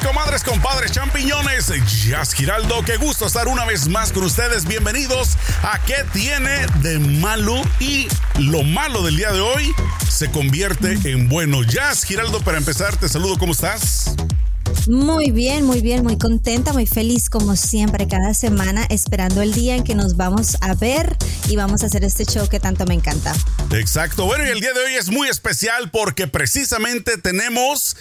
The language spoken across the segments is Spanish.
Comadres, compadres, champiñones. Jazz Giraldo, qué gusto estar una vez más con ustedes. Bienvenidos a ¿Qué tiene de malo? Y lo malo del día de hoy se convierte en bueno. Jazz Giraldo, para empezar, te saludo, ¿cómo estás? Muy bien, muy bien, muy contenta, muy feliz como siempre cada semana, esperando el día en que nos vamos a ver y vamos a hacer este show que tanto me encanta. Exacto, bueno, y el día de hoy es muy especial porque precisamente tenemos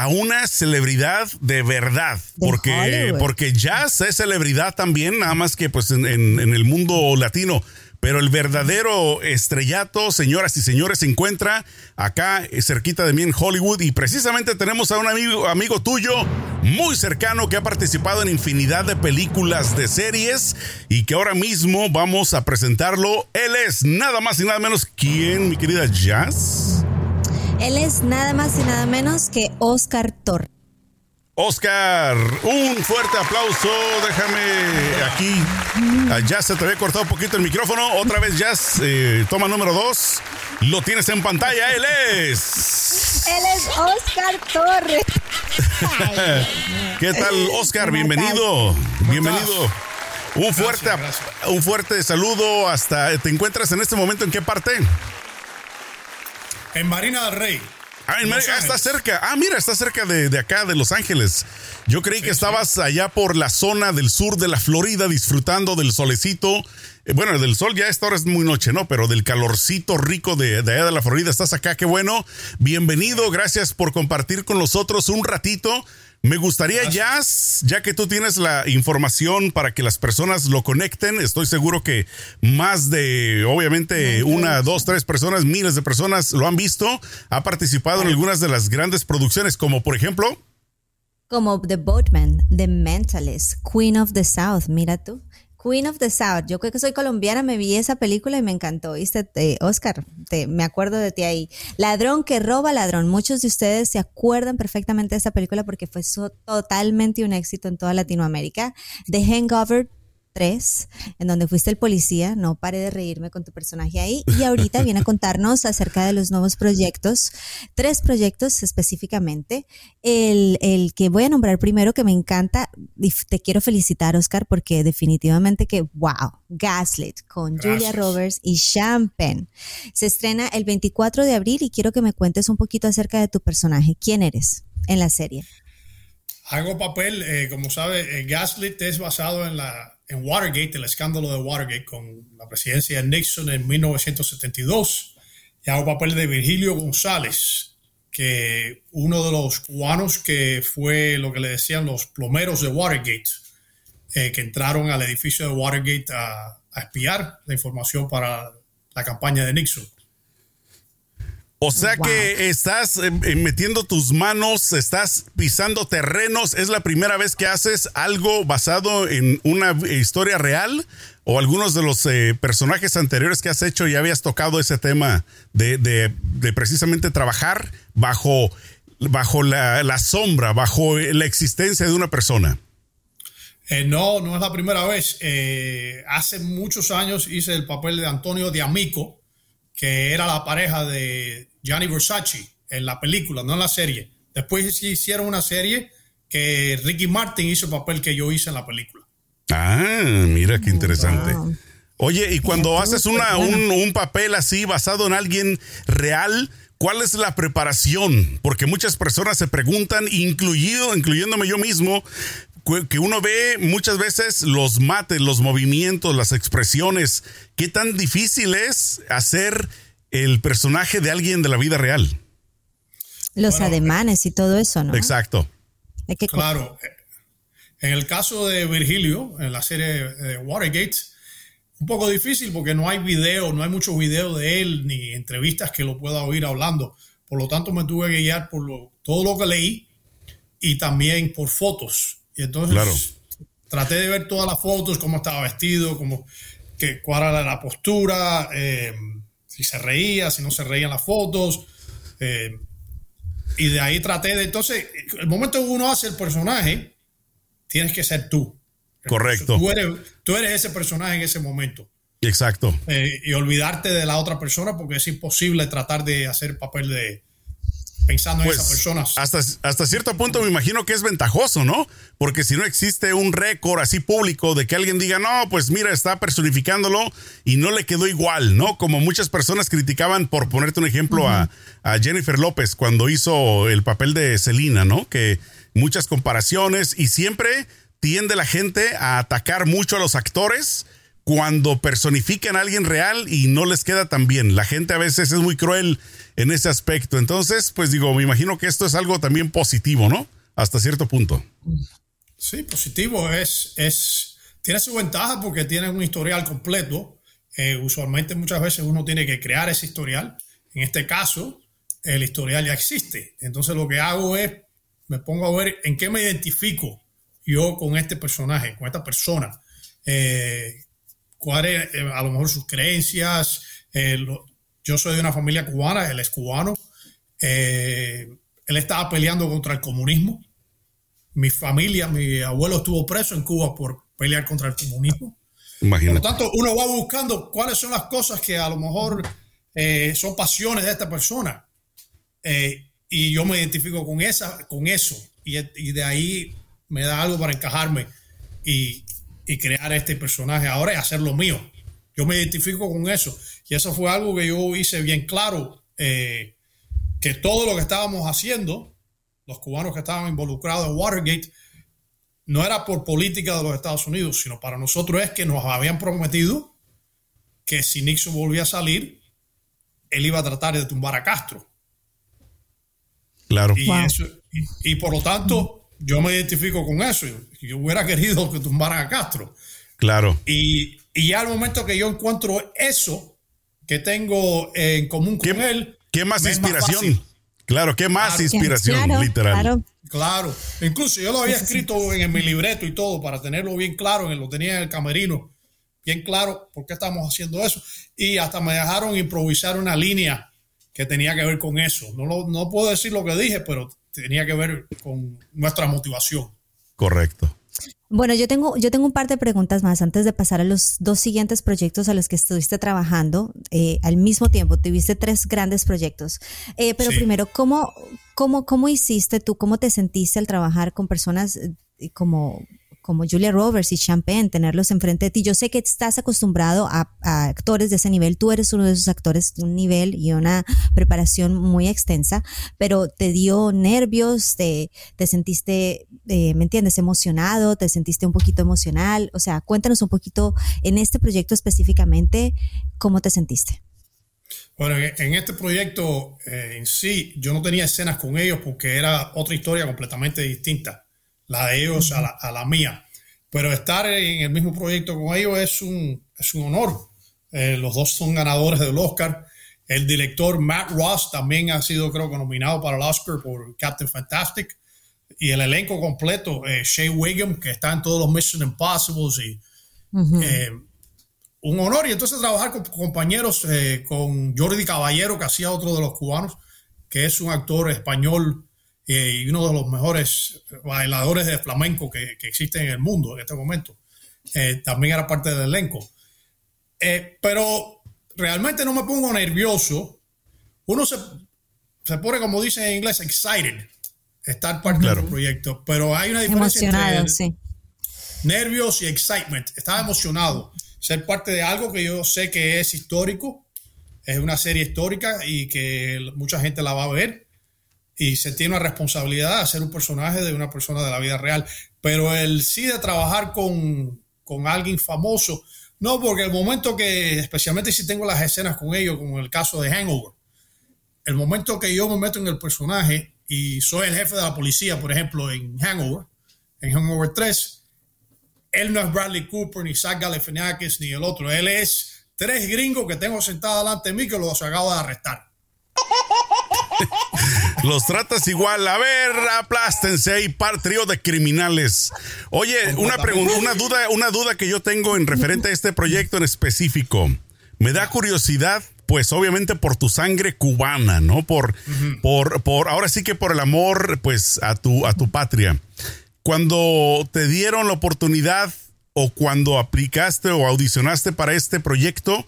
a una celebridad de verdad, porque, porque Jazz es celebridad también, nada más que pues en, en el mundo latino. Pero el verdadero estrellato, señoras y señores, se encuentra acá eh, cerquita de mí en Hollywood y precisamente tenemos a un amigo, amigo tuyo muy cercano que ha participado en infinidad de películas, de series y que ahora mismo vamos a presentarlo. Él es nada más y nada menos quién, mi querida Jazz. Él es nada más y nada menos que Oscar Torres. Oscar, un fuerte aplauso. Déjame aquí. Ya se te había cortado un poquito el micrófono. Otra vez, Jazz, eh, toma número dos. Lo tienes en pantalla. Él es. Él es Oscar Torres. ¿Qué tal, Oscar? Bienvenido. Bienvenido. Un fuerte, un fuerte saludo hasta. ¿Te encuentras en este momento en qué parte? En Marina del Rey. Ah, está cerca. Ah, mira, está cerca de, acá, de Los Ángeles. Yo creí que estabas allá por la zona del sur de la Florida disfrutando del solecito. Eh, bueno, del sol ya esta hora es muy noche, ¿no? Pero del calorcito rico de, de allá de la Florida. Estás acá, qué bueno. Bienvenido, gracias por compartir con nosotros un ratito. Me gustaría, Jazz, ya que tú tienes la información para que las personas lo conecten, estoy seguro que más de, obviamente, una, dos, tres personas, miles de personas lo han visto, ha participado en algunas de las grandes producciones, como por ejemplo... Como The Boatman, The Mentalist, Queen of the South, mira tú. Queen of the South. Yo creo que soy colombiana, me vi esa película y me encantó. ¿Viste? Oscar, te, me acuerdo de ti ahí. Ladrón que roba ladrón. Muchos de ustedes se acuerdan perfectamente de esa película porque fue totalmente un éxito en toda Latinoamérica. The Hangover 3, en donde fuiste el policía, no pare de reírme con tu personaje ahí, y ahorita viene a contarnos acerca de los nuevos proyectos, tres proyectos específicamente, el, el, que voy a nombrar primero que me encanta, y te quiero felicitar Oscar, porque definitivamente que, wow, Gaslit con Julia Roberts y Champagne, se estrena el 24 de abril y quiero que me cuentes un poquito acerca de tu personaje, ¿quién eres en la serie? Hago papel, eh, como sabe, eh, Gaslit es basado en la en Watergate, el escándalo de Watergate con la presidencia de Nixon en 1972. Y hago papel de Virgilio González, que uno de los cubanos que fue lo que le decían los plomeros de Watergate, eh, que entraron al edificio de Watergate a, a espiar la información para la campaña de Nixon. O sea que estás eh, eh, metiendo tus manos, estás pisando terrenos. ¿Es la primera vez que haces algo basado en una historia real? ¿O algunos de los eh, personajes anteriores que has hecho ya habías tocado ese tema de, precisamente trabajar bajo, bajo la, sombra, bajo la existencia de una persona? no, no es la primera vez. hace muchos años hice el papel de Antonio de Amico, que era la pareja de Gianni Versace en la película, no en la serie. Después hicieron una serie que Ricky Martin hizo el papel que yo hice en la película. Ah, mira qué interesante. Oye, y cuando haces una, un, papel así basado en alguien real, ¿cuál es la preparación? Porque muchas personas se preguntan, incluido, incluyéndome yo mismo, que uno ve muchas veces los mates, los movimientos, las expresiones. ¿Qué tan difícil es hacer el personaje de alguien de la vida real. Los ademanes y todo eso, ¿no? Exacto. claro. En el caso de Virgilio, en la serie de Watergate, un poco difícil porque no hay video, no hay muchos videos de él ni entrevistas que lo pueda oír hablando. Por lo tanto, me tuve que guiar por todo lo que leí y también por fotos. Y entonces traté de ver todas las fotos, cómo estaba vestido, cómo, que, cuál era la postura. Eh, si se reía, si no se reían las fotos. Eh, y de ahí traté de. Entonces, el momento que uno hace el personaje, tienes que ser tú. Correcto. Tú eres, tú eres ese personaje en ese momento. Exacto. Eh, y olvidarte de la otra persona porque es imposible tratar de hacer papel de, pensando en esas pues, personas. Hasta, hasta cierto punto me imagino que es ventajoso, ¿no? Porque si no existe un récord así público de que alguien diga, no, pues mira, está personificándolo y no le quedó igual, ¿no? Como muchas personas criticaban, por ponerte un ejemplo, a, Jennifer López cuando hizo el papel de Selina, ¿no? Que muchas comparaciones y siempre tiende la gente a atacar mucho a los actores cuando personifican a alguien real y no les queda tan bien. La gente a veces es muy cruel en ese aspecto. Entonces, pues digo, me imagino que esto es algo también positivo, ¿no? Hasta cierto punto. Sí, positivo. Es, es, tiene su ventaja porque tiene un historial completo. Eh, usualmente muchas veces uno tiene que crear ese historial. En este caso, el historial ya existe. Entonces lo que hago es, me pongo a ver en qué me identifico yo con este personaje, con esta persona. Eh, cuáles, eh, a lo mejor sus creencias. Eh, yo soy de una familia cubana, él es cubano. Eh, él estaba peleando contra el comunismo. Mi familia, mi abuelo estuvo preso en Cuba por pelear contra el comunismo. Por lo tanto, uno va buscando cuáles son las cosas que a lo mejor son pasiones de esta persona. y yo me identifico con, esa, con eso. Y, y de ahí me da algo para encajarme. Y, y crear este personaje ahora y hacerlo mío. Yo me identifico con eso. Y eso fue algo que yo hice bien claro, eh, que todo lo que estábamos haciendo, los cubanos que estaban involucrados en Watergate, no era por política de los Estados Unidos, sino para nosotros es que nos habían prometido que si Nixon volvía a salir, él iba a tratar de tumbar a Castro. Claro. Y, y por lo tanto, yo me identifico con eso. Yo hubiera querido que tumbaran a Castro. Claro. Y, ya al momento que yo encuentro eso que tengo en común con él. ¿Qué más inspiración? claro, ¿qué más inspiración, literal? Claro. Incluso yo lo había escrito en, mi libreto y todo para tenerlo bien claro, lo tenía en el camerino, bien claro por qué estamos haciendo eso. Y hasta me dejaron improvisar una línea que tenía que ver con eso. No, no puedo decir lo que dije, pero tenía que ver con nuestra motivación. Correcto. Bueno, yo tengo, yo tengo un par de preguntas más antes de pasar a los dos siguientes proyectos a los que estuviste trabajando eh, al mismo tiempo. Tuviste tres grandes proyectos. Eh, pero primero, ¿cómo, cómo, ¿cómo hiciste tú, cómo te sentiste al trabajar con personas eh, como como Julia Roberts y Champagne, tenerlos enfrente de ti. Yo sé que estás acostumbrado a, actores de ese nivel, tú eres uno de esos actores, un nivel y una preparación muy extensa, pero te dio nervios, te, te sentiste, eh, ¿me entiendes?, emocionado, te sentiste un poquito emocional. O sea, cuéntanos un poquito en este proyecto específicamente, ¿cómo te sentiste? Bueno, en este proyecto eh, en sí, yo no tenía escenas con ellos porque era otra historia completamente distinta la de ellos a la, mía. Pero estar en el mismo proyecto con ellos es un, es un honor. Eh, los dos son ganadores del Oscar. El director Matt Ross también ha sido, creo que, nominado para el Oscar por Captain Fantastic. Y el elenco completo, eh, Shea Wiggum, que está en todos los Mission Impossible. Y, eh, un honor. Y entonces trabajar con compañeros, con Jordi Caballero, que hacía otro de los cubanos, que es un actor español y uno de los mejores bailadores de flamenco que, que existen en el mundo en este momento. Eh, también era parte del elenco. Eh, pero realmente no me pongo nervioso. Uno se, se pone, como dicen en inglés, excited, estar parte del proyecto. Pero hay una diferencia entre sí. nervios y excitement. Estaba emocionado. Ser parte de algo que yo sé que es histórico. Es una serie histórica y que mucha gente la va a ver y se tiene una responsabilidad de hacer un personaje de una persona de la vida real. Pero el sí de trabajar con, con alguien famoso, no, porque el momento que, especialmente si tengo las escenas con ellos, como en el caso de Hangover, el momento que yo me meto en el personaje y soy el jefe de la policía, por ejemplo, en Hangover, en Hangover 3, él no es Bradley Cooper, ni Zach Galifianakis, ni el otro. Él es tres gringos que tengo sentados delante de mí que los acabo de arrestar. Los tratas igual. A ver, aplástense ahí, par trío de criminales. Oye, una pregunta, una duda, una duda que yo tengo en referente a este proyecto en específico. Me da curiosidad, pues obviamente por tu sangre cubana, ¿no? Por, por, por, ahora sí que por el amor, pues, a tu, a tu patria. Cuando te dieron la oportunidad o cuando aplicaste o audicionaste para este proyecto,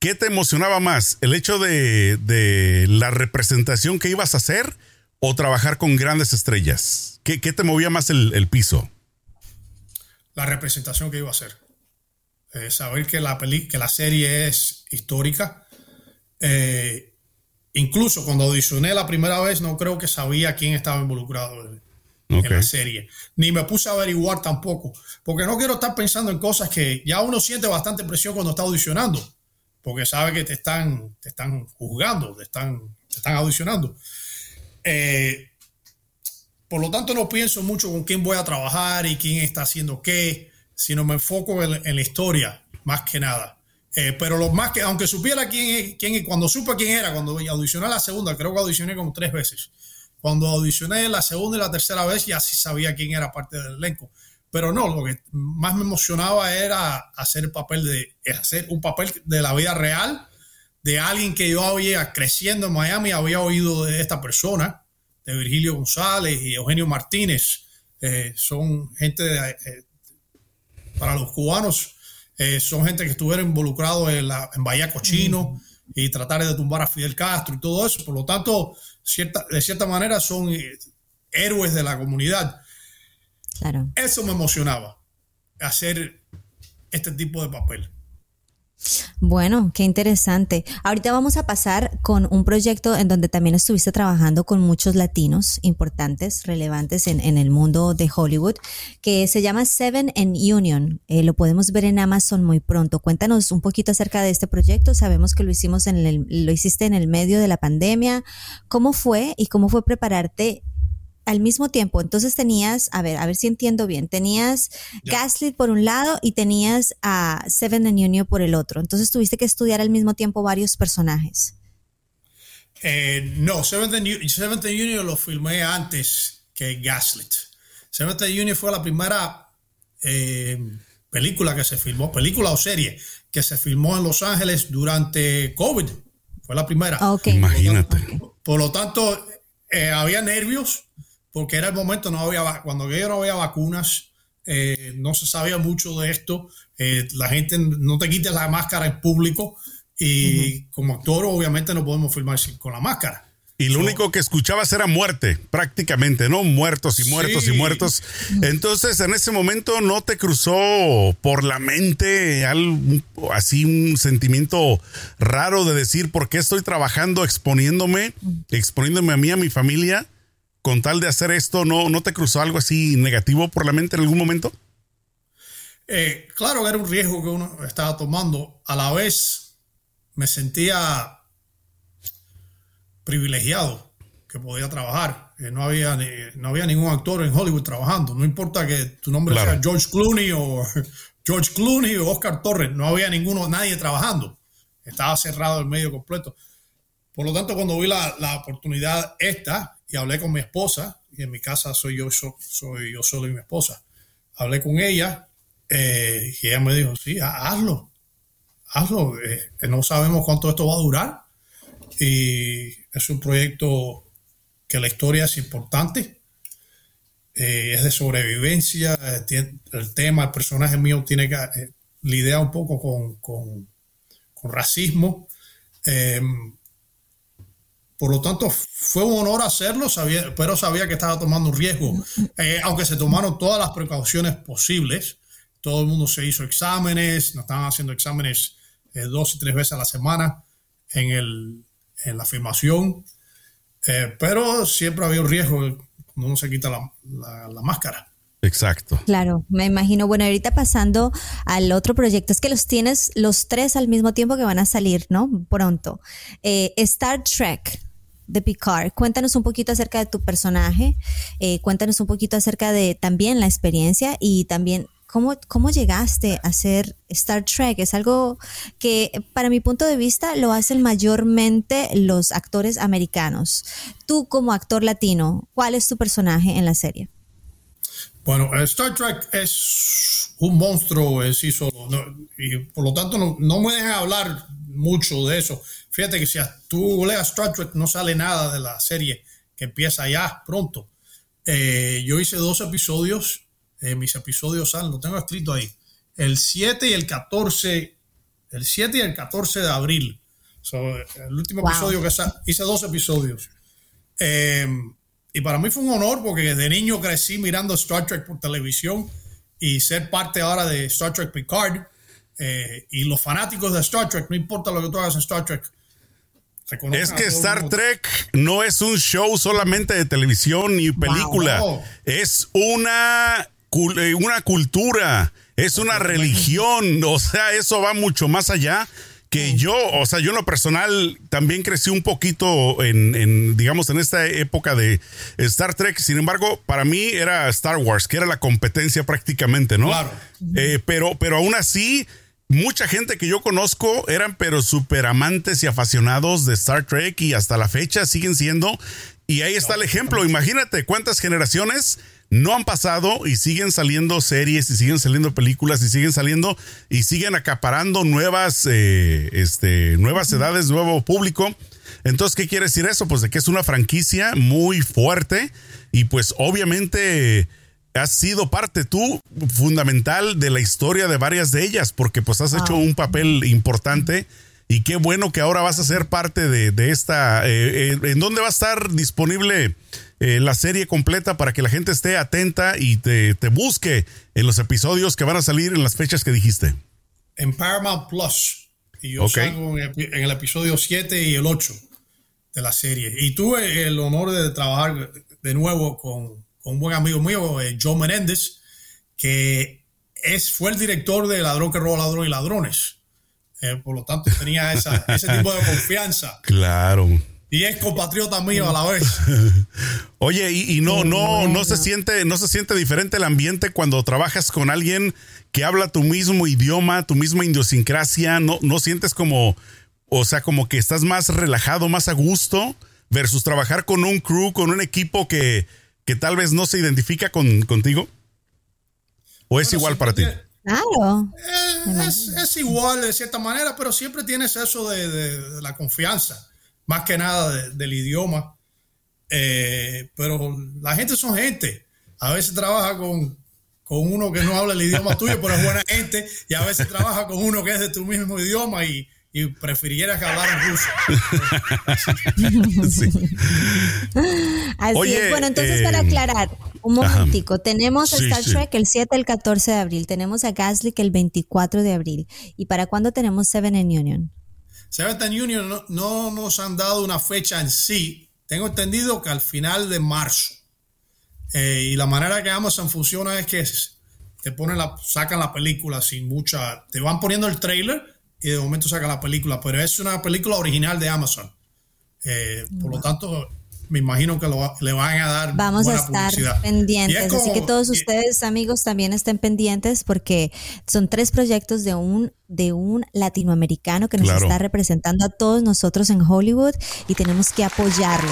¿Qué te emocionaba más? ¿El hecho de, la representación que ibas a hacer o trabajar con grandes estrellas? ¿Qué, te movía más el, piso? La representación que iba a hacer. Eh, saber que la, que la serie es histórica. Eh, incluso cuando audicioné la primera vez, no creo que sabía quién estaba involucrado en, la serie. Ni me puse a averiguar tampoco. Porque no quiero estar pensando en cosas que ya uno siente bastante presión cuando está audicionando. Porque sabe que te están, te están juzgando, te están, te están audicionando. Eh, por lo tanto, no pienso mucho con quién voy a trabajar y quién está haciendo qué, sino me enfoco en, la historia, más que nada. Eh, pero lo más que, aunque supiera quién, quién, cuando supe quién era, cuando audicioné la segunda, creo que audicioné como tres veces. Cuando audicioné la segunda y la tercera vez, ya sí sabía quién era parte del elenco. Pero no, lo que más me emocionaba era hacer el papel de, hacer un papel de la vida real de alguien que yo había creciendo en Miami, había oído de esta persona, de Virgilio González y Eugenio Martínez. Eh, son gente, de, eh, para los cubanos, eh, son gente que estuvieron involucrados en, la, en Bahía Cochino y tratar de tumbar a Fidel Castro y todo eso. Por lo tanto, cierta, de cierta manera son héroes de la comunidad. Claro. Eso me emocionaba, hacer este tipo de papel. Bueno, qué interesante. Ahorita vamos a pasar con un proyecto en donde también estuviste trabajando con muchos latinos importantes, relevantes en, el mundo de Hollywood, que se llama Seven and Union. Eh, lo podemos ver en Amazon muy pronto. Cuéntanos un poquito acerca de este proyecto. Sabemos que lo hicimos en el, lo hiciste en el medio de la pandemia. ¿Cómo fue y cómo fue prepararte al mismo tiempo. Entonces tenías, a ver, a ver si entiendo bien, tenías Gaslit por un lado y tenías a Seven and Union por el otro. Entonces tuviste que estudiar al mismo tiempo varios personajes. Eh, no, Seventh and, Union lo filmé antes que Gaslit. Seventh and Union fue la primera eh, película que se filmó, película o serie que se filmó en Los Ángeles durante COVID. Fue la primera. Imagínate. Por lo tanto, eh, había nervios, porque era el momento, no había, cuando yo no había vacunas, eh, no se sabía mucho de esto, eh, la gente no te quites la máscara en público y como actor obviamente no podemos filmar con la máscara. Y lo único que escuchabas era muerte, prácticamente, ¿no? Muertos y muertos y muertos. Entonces, en ese momento no te cruzó por la mente algo, así un sentimiento raro de decir, ¿por qué estoy trabajando exponiéndome, exponiéndome a mí, a mi familia? Con tal de hacer esto, ¿no, no te cruzó algo así negativo por la mente en algún momento? Eh, claro que era un riesgo que uno estaba tomando. A la vez me sentía privilegiado que podía trabajar. no, había no había ningún actor en Hollywood trabajando. No importa que tu nombre sea George Clooney o George Clooney o Oscar Torres. No había ninguno, nadie trabajando. Estaba cerrado el medio completo. Por lo tanto, cuando vi la, la oportunidad esta, y hablé con mi esposa, y en mi casa soy yo, soy yo solo y mi esposa. Hablé con ella eh, y ella me dijo, sí, hazlo, hazlo, eh, no sabemos cuánto esto va a durar y es un proyecto que la historia es importante, eh, es de sobrevivencia, el tema, el personaje mío tiene que lidiar un poco con, con, con racismo. Por lo tanto, fue un honor hacerlo, pero sabía que estaba tomando un riesgo. Eh, aunque se tomaron todas las precauciones posibles, todo el mundo se hizo exámenes, nos estaban haciendo exámenes eh, dos y tres veces a la semana en, el, en la filmación, eh, pero siempre había un riesgo cuando uno se quita la, la máscara. Exacto. Claro, me imagino. Bueno, ahorita pasando al otro proyecto, es que los tienes los tres al mismo tiempo que van a salir, ¿no? Pronto. Star Trek de Picard. Cuéntanos un poquito acerca de tu personaje, eh, cuéntanos un poquito acerca de también la experiencia y también cómo, cómo llegaste a ser Star Trek. Es algo que para mi punto de vista lo hacen mayormente los actores americanos. Tú como actor latino, ¿cuál es tu personaje en la serie? Bueno, Star Trek es un monstruo en sí solo y por lo tanto no, no me dejan hablar mucho de eso. Fíjate que si tú leas Star Trek no sale nada de la serie que empieza ya pronto. Eh, yo hice dos episodios, eh, mis episodios salen, lo tengo escrito ahí, el 7 y el 14, el 7 y el 14 de abril. el último episodio que hice dos episodios. Eh, y para mí fue un honor porque desde niño crecí mirando Star Trek por televisión y ser parte ahora de Star Trek Picard. Eh, y los fanáticos de Star Trek, no importa lo que tú hagas en Star Trek. Es que Star Trek no es un show solamente de televisión ni película. Es una, eh, una cultura, es una religión. O sea, eso va mucho más allá que yo, o sea, yo en lo personal también crecí un poquito en, digamos, en esta época de Star Trek. Sin embargo, para mí era Star Wars, que era la competencia prácticamente, ¿no? Claro. Eh, pero, pero aún así, mucha gente que yo conozco eran pero súper amantes y apasionados de Star Trek y hasta la fecha siguen siendo. Y ahí está el ejemplo. Imagínate cuántas generaciones no han pasado y siguen saliendo series y siguen saliendo películas y siguen saliendo y siguen acaparando nuevas, eh, este, nuevas edades, nuevo público. Entonces, ¿qué quiere decir eso? Pues de que es una franquicia muy fuerte y pues obviamente has sido parte tú fundamental de la historia de varias de ellas porque pues has hecho un papel importante y qué bueno que ahora vas a ser parte de, esta. Eh, eh, ¿En dónde va a estar disponible eh, la serie completa para que la gente esté atenta y te, busque en los episodios que van a salir en las fechas que dijiste? En Paramount Plus. Y yo salgo en el, episodio 7 y el 8 de la serie. Y tuve el honor de trabajar de nuevo con, un buen amigo mío, Joe Menéndez, que es, fue el director de Ladrón que roba ladrón y ladrones. Eh, por lo tanto, tenía ese tipo de confianza. Claro. Y es compatriota mío a la vez. Oye, y, no, no, no se siente, no se siente diferente el ambiente cuando trabajas con alguien que habla tu mismo idioma, tu misma idiosincrasia, no, no sientes como, o sea, como que estás más relajado, más a gusto, versus trabajar con un crew, con un equipo que, que tal vez no se identifica con, contigo. ¿O es igual para ti? Claro. Eh, es, igual de cierta manera, pero siempre tienes eso de, la confianza, más que nada del idioma. Eh, pero la gente son gente. A veces trabaja con, con uno que no habla el idioma tuyo, pero es buena gente, y a veces trabaja con uno que es de tu mismo idioma y, y prefiriera que hablaran ruso. Así es. Bueno, entonces para eh, aclarar, un momentico, tenemos Star Trek el 7 el 14 de abril, tenemos a Gaslick el 24 de abril. ¿Y para cuándo tenemos Seven in Union? Seven in Union no, nos han dado una fecha en sí. Tengo entendido que al final de marzo. Eh, y la manera que Amazon funciona es que te ponen la, sacan la película sin mucha, te van poniendo el trailer y de momento saca la película, pero es una película original de Amazon. Eh, por lo tanto, me imagino que le van a dar vamos a estar pendientes así que todos ustedes amigos también estén pendientes porque son tres proyectos de un de un latinoamericano que nos está representando a todos nosotros en Hollywood y tenemos que apoyarlo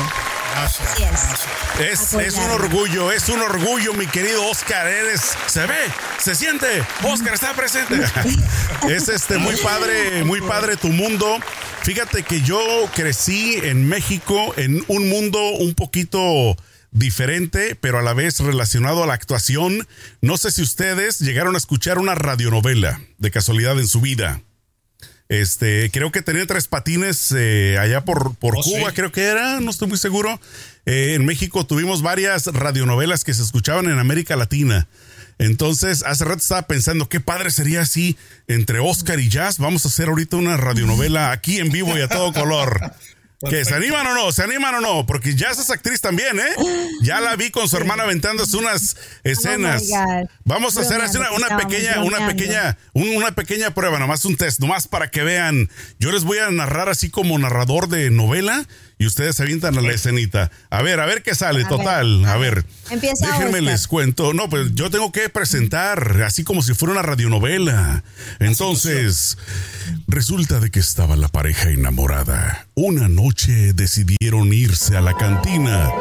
es, es, un orgullo, es un orgullo, mi querido Oscar. Eres, se ve, se siente. Oscar está presente. es este muy padre, muy padre tu mundo. Fíjate que yo crecí en México en un mundo un poquito diferente, pero a la vez relacionado a la actuación. No sé si ustedes llegaron a escuchar una radionovela de casualidad en su vida. Este, creo que tenía tres patines eh, allá por, por oh, Cuba, creo que era, no estoy muy seguro. Eh, en México tuvimos varias radionovelas que se escuchaban en América Latina. Entonces, hace rato estaba pensando, qué padre sería así entre Oscar y Jazz. Vamos a hacer ahorita una radionovela aquí en vivo y a todo color. ¿Que se animan o no? ¿Se animan o no? Porque ya es actriz también, ¿eh? Ya la vi con su hermana aventándose unas escenas. Oh Vamos a hacer una, una pequeña, una pequeña, una pequeña prueba, nomás un test, nomás para que vean. Yo les voy a narrar así como narrador de novela y ustedes se avientan a la escenita. A ver, a ver qué sale, total. a ver. Empieza Déjenme les cuento. No, pues yo tengo que presentar, así como si fuera una radionovela. Entonces, resulta de que estaba la pareja enamorada. Una noche decidieron irse a la cantina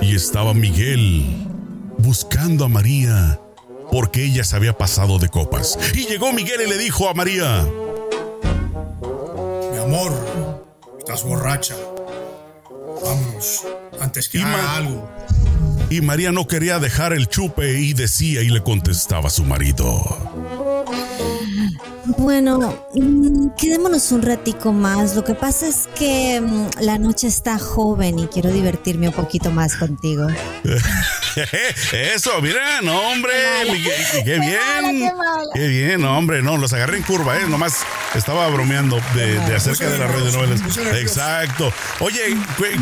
y estaba Miguel buscando a María porque ella se había pasado de copas. Y llegó Miguel y le dijo a María: Mi amor, estás borracha. Vámonos, antes que haga algo. Y María no quería dejar el chupe y decía y le contestaba a su marido. Bueno, mm, quedémonos un ratico más. Lo que pasa es que mm, la noche está joven y quiero divertirme un poquito más contigo. Eso, mira, no, hombre, qué, bien. qué, bien, no, hombre, no, los agarré en curva, ¿eh? Nomás estaba bromeando de, acerca de las redes novelas. Exacto. Oye,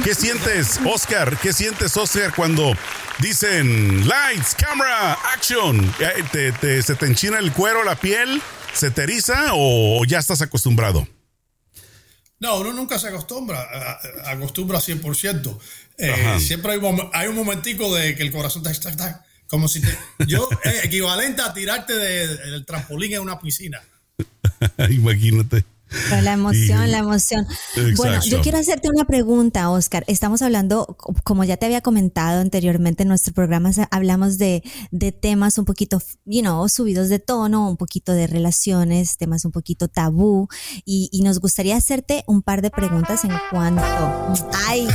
¿qué, sientes, Oscar? ¿Qué sientes, Oscar, cuando dicen lights, camera, action? ¿Te, se te enchina el cuero, la piel? ¿Se te eriza o ya estás acostumbrado? No, uno nunca se acostumbra, acostumbra 100%. Eh, siempre hay, un momentico de que el corazón está, está, como si te, yo equivalente a tirarte del trampolín en una piscina. Imagínate la emoción, la emoción. Bueno, yo quiero hacerte una pregunta, Oscar. Estamos hablando, como ya te había comentado anteriormente en nuestro programa, hablamos de, de temas un poquito, you know, subidos de tono, un poquito de relaciones, temas un poquito tabú, y, y nos gustaría hacerte un par de preguntas en cuanto. Ay,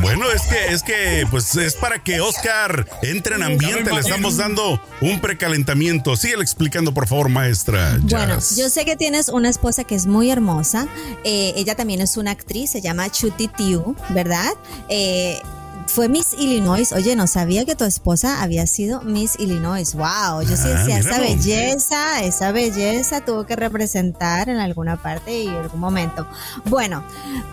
bueno, es que, es que, pues es para que Oscar entre en ambiente, le estamos dando un precalentamiento. Síguele explicando, por favor, maestra. Bueno, yo sé que tienes una esposa que es muy hermosa. Eh, ella también es una actriz, se llama Chuti Tiu, ¿verdad? Eh, fue Miss Illinois. Oye, no sabía que tu esposa había sido Miss Illinois. Wow, yo sí ah, decía, esa belleza, esa belleza tuvo que representar en alguna parte y en algún momento. Bueno,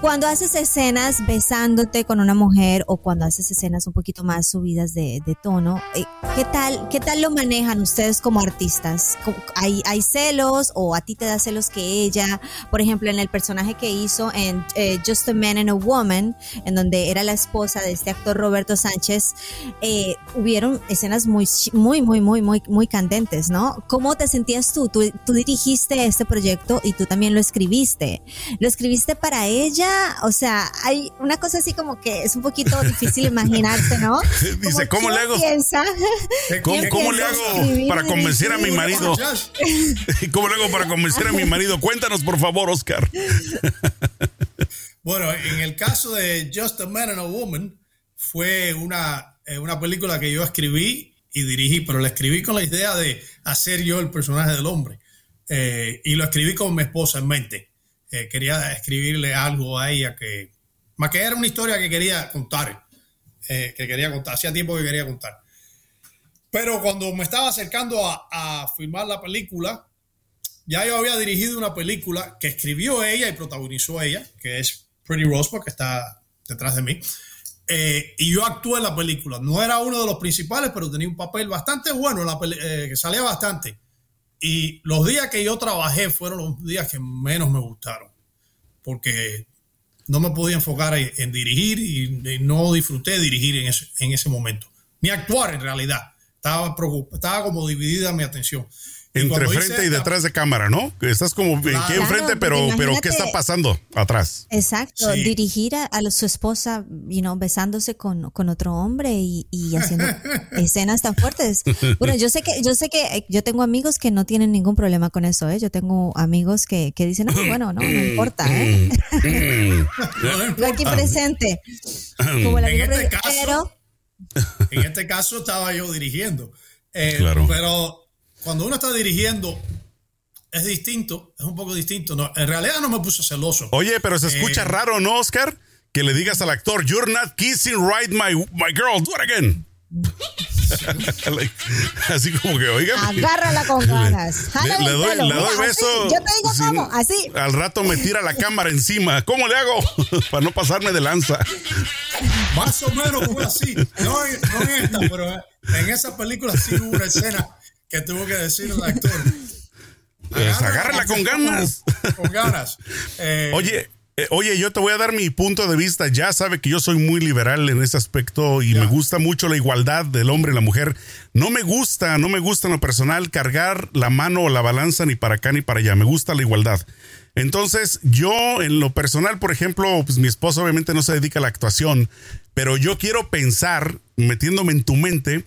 cuando haces escenas besándote con una mujer o cuando haces escenas un poquito más subidas de, tono, eh, ¿qué tal, ¿qué tal lo manejan ustedes como artistas? ¿Hay, ¿Hay celos o a ti te da celos que ella? Por ejemplo, en el personaje que hizo en eh, Just a Man and a Woman, en donde era la esposa de este actor Roberto Sánchez, eh, hubieron escenas muy, muy, muy, muy, muy, muy candentes, ¿no? ¿Cómo te sentías tú? tú? dirigiste este proyecto y tú también lo escribiste. ¿Lo escribiste para ella? O sea, hay una cosa así como que es un poquito difícil imaginarse, ¿no? Dice, ¿cómo le hago? ¿Cómo, le hago para convencer a mi marido? ¿Cómo le hago para convencer a mi marido? Cuéntanos, por favor, Oscar. Bueno, en el caso de Just a Man and a Woman, fue una, eh, una película que yo escribí y dirigí, pero la escribí con la idea de hacer yo el personaje del hombre. Eh, y lo escribí con mi esposa en mente. Eh, quería escribirle algo a ella que, más que era una historia que quería contar, que quería contar, hacía tiempo que quería contar. Pero cuando me estaba acercando a, a filmar la película, ya yo había dirigido una película que escribió ella y protagonizó ella, que es Pretty Rosebud, que está detrás de mí. Eh, y yo actué en la película. No era uno de los principales, pero tenía un papel bastante bueno, la eh, que salía bastante. Y los días que yo trabajé fueron los días que menos me gustaron, porque no me podía enfocar en, dirigir y, no disfruté dirigir en ese, en ese momento, ni actuar en realidad. Estaba, estaba como dividida mi atención. Entre frente y detrás de cámara, ¿no? Estás como aquí enfrente, pero, pero ¿qué está pasando atrás? Exacto, dirigir a, su esposa, you know, besándose con, otro hombre y, haciendo escenas tan fuertes. Bueno, yo sé que, yo sé que eh, yo tengo amigos que no tienen ningún problema con eso, ¿eh? Yo tengo amigos que, dicen, no, bueno, no, no importa, ¿eh? aquí presente. Como la en este caso, en este caso estaba yo dirigiendo. Eh, claro. Pero cuando uno está dirigiendo, es distinto, es un poco distinto. No, en realidad no me puse celoso. Oye, pero se escucha eh, raro, ¿no, Oscar? Que le digas al actor, You're not kissing right, my, my girl, do it again. así como que, oiga. Agárrala con ganas. Le, doy, le doy beso. Yo te digo cómo, así. Al rato me tira la cámara encima. ¿Cómo le hago? Para no pasarme de lanza. Más o menos fue así. No, no en esta, pero en esa película sí hubo una escena que tuvo que decir el actor. Pues agárrala con ganas. Con ganas. Eh, oye, eh, oye, yo te voy a dar mi punto de vista. Ya sabe que yo soy muy liberal en ese aspecto y me gusta mucho la igualdad del hombre y la mujer. No me gusta, no me gusta en lo personal cargar la mano o la balanza ni para acá ni para allá. Me gusta la igualdad. Entonces, yo en lo personal, por ejemplo, pues mi esposo obviamente no se dedica a la actuación, pero yo quiero pensar, metiéndome en tu mente,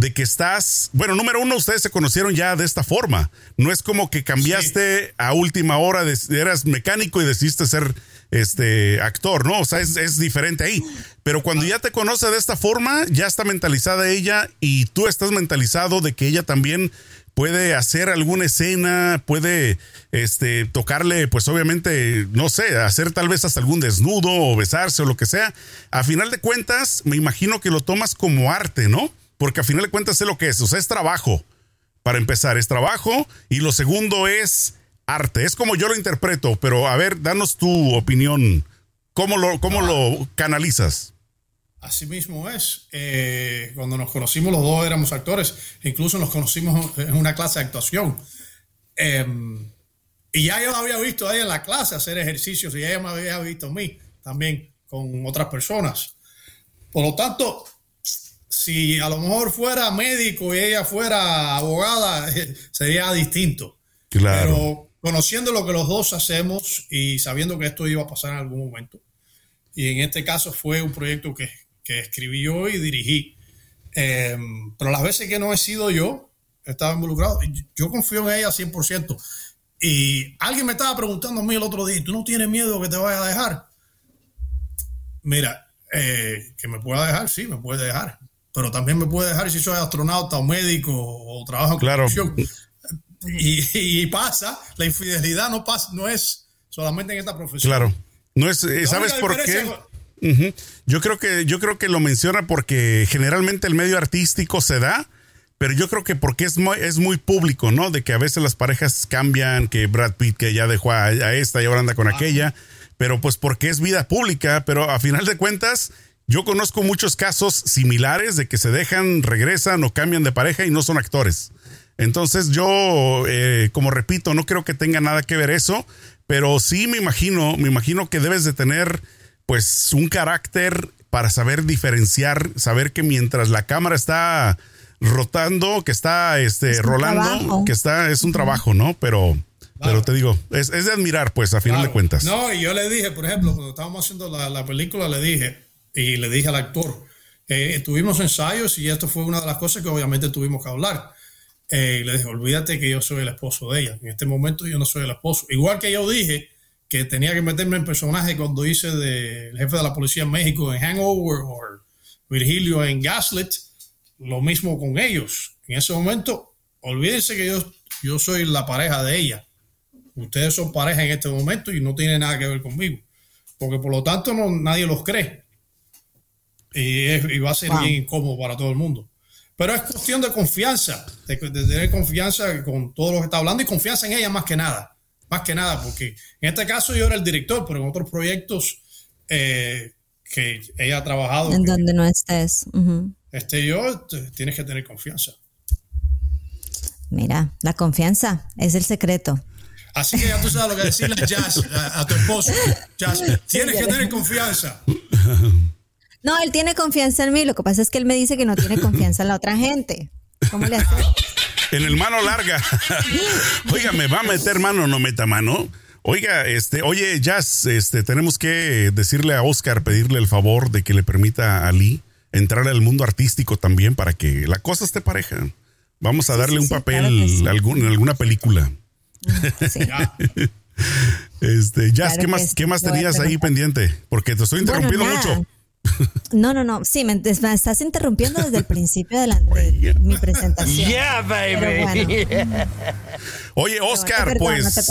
de que estás, bueno, número uno, ustedes se conocieron ya de esta forma. No es como que cambiaste a última hora, eras mecánico y decidiste ser este actor, ¿no? O sea, es, diferente ahí. Pero cuando ya te conoce de esta forma, ya está mentalizada ella y tú estás mentalizado de que ella también puede hacer alguna escena, puede este, tocarle, pues obviamente, no sé, hacer tal vez hasta algún desnudo o besarse o lo que sea. A final de cuentas, me imagino que lo tomas como arte, ¿no? Porque a final de cuentas es lo que es, o sea, es trabajo. Para empezar, es trabajo. Y lo segundo es arte. Es como yo lo interpreto, pero a ver, danos tu opinión. ¿Cómo lo, cómo lo canalizas? Así mismo es. Eh, cuando nos conocimos los dos éramos actores, incluso nos conocimos en una clase de actuación. Em, y ya yo había visto a ella en la clase hacer ejercicios y ella me había visto a mí también con otras personas. Por lo tanto, si a lo mejor fuera médico y ella fuera abogada, sería distinto. Claro. Pero conociendo lo que los dos hacemos y sabiendo que esto iba a pasar en algún momento, y en este caso fue un proyecto que, que escribí yo y dirigí. Em, pero las veces que no he sido yo, estaba involucrado, yo confío en ella 100%. Y alguien me estaba preguntando a mí el otro día, ¿tú no tienes miedo que te vaya a dejar? Mira, eh, que me pueda dejar, sí, me puede dejar. Pero también me puede dejar si soy astronauta o médico o trabajo en claro. Y, y, pasa, la infidelidad no, pasa, no es solamente en esta profesión. Claro. No es, eh, ¿sabes por qué? Yo creo que yo creo que lo menciona porque generalmente el medio artístico se da, pero yo creo que porque es muy, es muy público, ¿no? De que a veces las parejas cambian, que Brad Pitt que ya dejó a, esta y ahora anda con aquella, pero pues porque es vida pública, pero a final de cuentas yo conozco muchos casos similares de que se dejan, regresan o cambian de pareja y no son actores. Entonces yo, eh, como repito, no creo que tenga nada que ver eso, pero sí me imagino, me imagino que debes de tener pues un carácter para saber diferenciar, saber que mientras la cámara está rotando, que está este, rolando, que está, es un trabajo, ¿no? Pero, pero te digo, es, de admirar, pues, a final de cuentas. No, y yo le dije, por ejemplo, cuando estábamos haciendo la, película, le dije, y le dije al actor, eh, tuvimos ensayos y esto fue una de las cosas que obviamente tuvimos que hablar. Eh, le dije, olvídate que yo soy el esposo de ella. En este momento yo no soy el esposo. Igual que yo dije que tenía que meterme en personaje cuando hice del jefe de la policía en México en Hangover o Virgilio en Gaslit, lo mismo con ellos. En ese momento, olvídense que yo, yo soy la pareja de ella. Ustedes son pareja en este momento y no tiene nada que ver conmigo. Porque por lo tanto no, nadie los cree. Y, va a ser bien incómodo para todo el mundo. Pero es cuestión de confianza, de, tener confianza con todo lo que está hablando y confianza en ella más que nada. Más que nada, porque en este caso yo era el director, pero en otros proyectos eh, que ella ha trabajado. En donde no estés. Este yo, tienes que tener confianza. Mira, la confianza es el secreto. Así que ya tú sabes lo que decirle Jazz, a, a tu esposo. Jazz, tienes que tener confianza. No, él tiene confianza en mí. Lo que pasa es que él me dice que no tiene confianza en la otra gente. ¿Cómo le hace? En el mano larga. Oiga, ¿me va a meter mano o no meta mano? Oiga, este, oye, Jazz, este, tenemos que decirle a Oscar, pedirle el favor de que le permita a Lee entrar al mundo artístico también para que la cosa esté pareja. Vamos a darle un papel en alguna película. Sí. este, Jazz, ¿qué más, ¿qué más tenías ahí pendiente? Porque te estoy interrumpiendo mucho. No, no, no. Sí, me, estás interrumpiendo desde el principio de, la, mi presentación. Yeah, baby. Oye, Oscar, pues.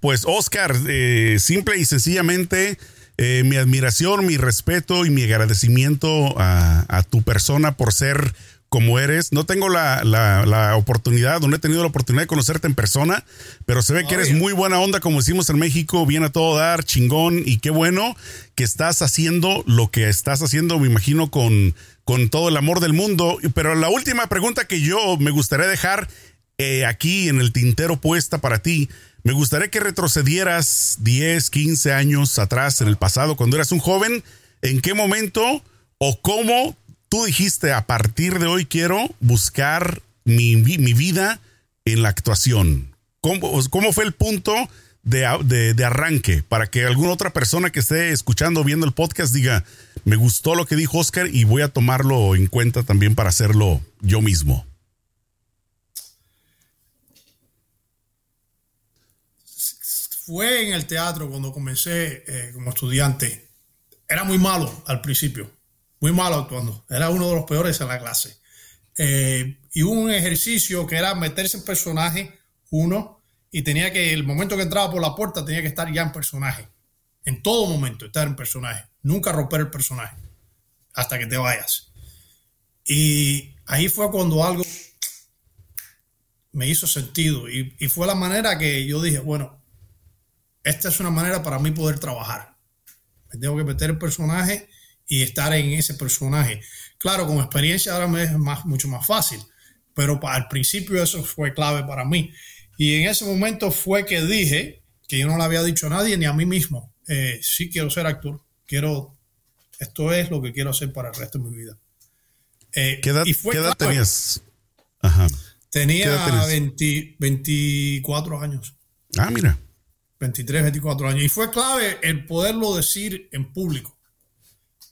Pues, Oscar, eh, simple y sencillamente. Eh, mi admiración, mi respeto y mi agradecimiento a, a tu persona por ser como eres. No tengo la, la, oportunidad, no he tenido la oportunidad de conocerte en persona, pero se ve que eres muy buena onda, como decimos en México, bien a todo dar, chingón, y qué bueno que estás haciendo lo que estás haciendo, me imagino, con, con todo el amor del mundo. Pero la última pregunta que yo me gustaría dejar eh, aquí en el tintero puesta para ti, me gustaría que retrocedieras 10, 15 años atrás en el pasado, cuando eras un joven, ¿en qué momento o cómo tú dijiste, a partir de hoy quiero buscar mi, vida en la actuación. ¿Cómo, fue el punto de, de, arranque para que alguna otra persona que esté escuchando, viendo el podcast diga, me gustó lo que dijo Oscar y voy a tomarlo en cuenta también para hacerlo yo mismo? Fue en el teatro cuando comencé eh, como estudiante. Era muy malo al principio muy malo actuando. Era uno de los peores en la clase. Eh, y un ejercicio que era meterse en personaje, uno, y tenía que, el momento que entraba por la puerta, tenía que estar ya en personaje. En todo momento, estar en personaje. Nunca romper el personaje. Hasta que te vayas. Y ahí fue cuando algo me hizo sentido. Y, y fue la manera que yo dije, bueno, esta es una manera para mí poder trabajar. Me tengo que meter el personaje y estar en ese personaje. Claro, con experiencia ahora me es más, mucho más fácil, pero al principio eso fue clave para mí. Y en ese momento fue que dije, que yo no le había dicho a nadie ni a mí mismo, eh, sí quiero ser actor, quiero, esto es lo que quiero hacer para el resto de mi vida. Eh, ¿Qué edad, tenías? Tenía 24 años. Ah, mira. 23, 24 años. Y fue clave el poderlo decir en público.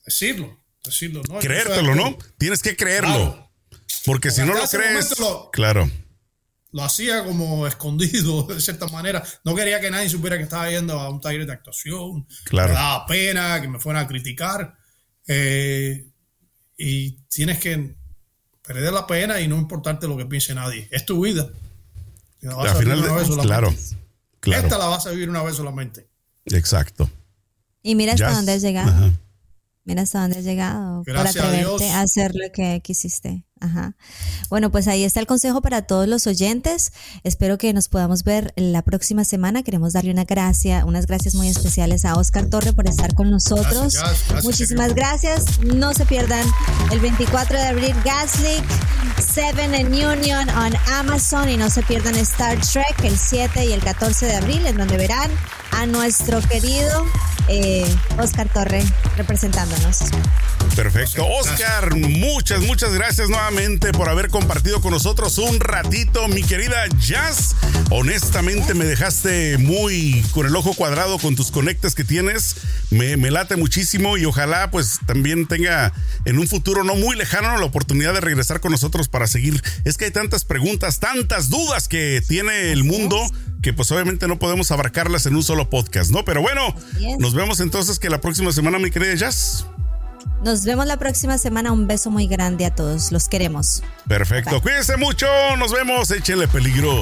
Decirlo, decirlo. ¿no? Creértelo, ¿no? Tienes que creerlo. Porque, si no lo crees, claro. Lo hacía como escondido, de cierta manera. No quería que nadie supiera que estaba yendo a un taller de actuación. Claro. Me daba pena que me fueran a criticar. Eh, y tienes que perder la pena y no importarte lo que piense nadie. Es tu vida. Al final, de, claro. Esta la vas a vivir una vez solamente. Exacto. Y mira hasta dónde has llegado. Mira hasta dónde has llegado. Gracias para atreverte a, hacer lo que quisiste. Ajá. Bueno, pues ahí está el consejo para todos los oyentes. Espero que nos podamos ver la próxima semana. Queremos darle una gracia, unas gracias muy especiales a Oscar Torre por estar con nosotros. Muchísimas gracias. No se pierdan el 24 de abril Gas League 7 en Union on Amazon y no se pierdan Star Trek el 7 y el 14 de abril en donde verán a nuestro querido eh, Oscar Torre representándonos. Perfecto. Oscar, muchas, muchas gracias nuevamente por haber compartido con nosotros un ratito, mi querida Jazz. Honestamente me dejaste muy con el ojo cuadrado con tus conectes que tienes. Me, me late muchísimo y ojalá pues también tenga en un futuro no muy lejano la oportunidad de regresar con nosotros para seguir. Es que hay tantas preguntas, tantas dudas que tiene el mundo que pues obviamente no podemos abarcarlas en un solo podcast, ¿no? Pero bueno, nos vemos entonces que la próxima semana, mi querida Jazz. Nos vemos la próxima semana. Un beso muy grande a todos. Los queremos. Perfecto. Cuídense mucho. Nos vemos. Échenle peligro.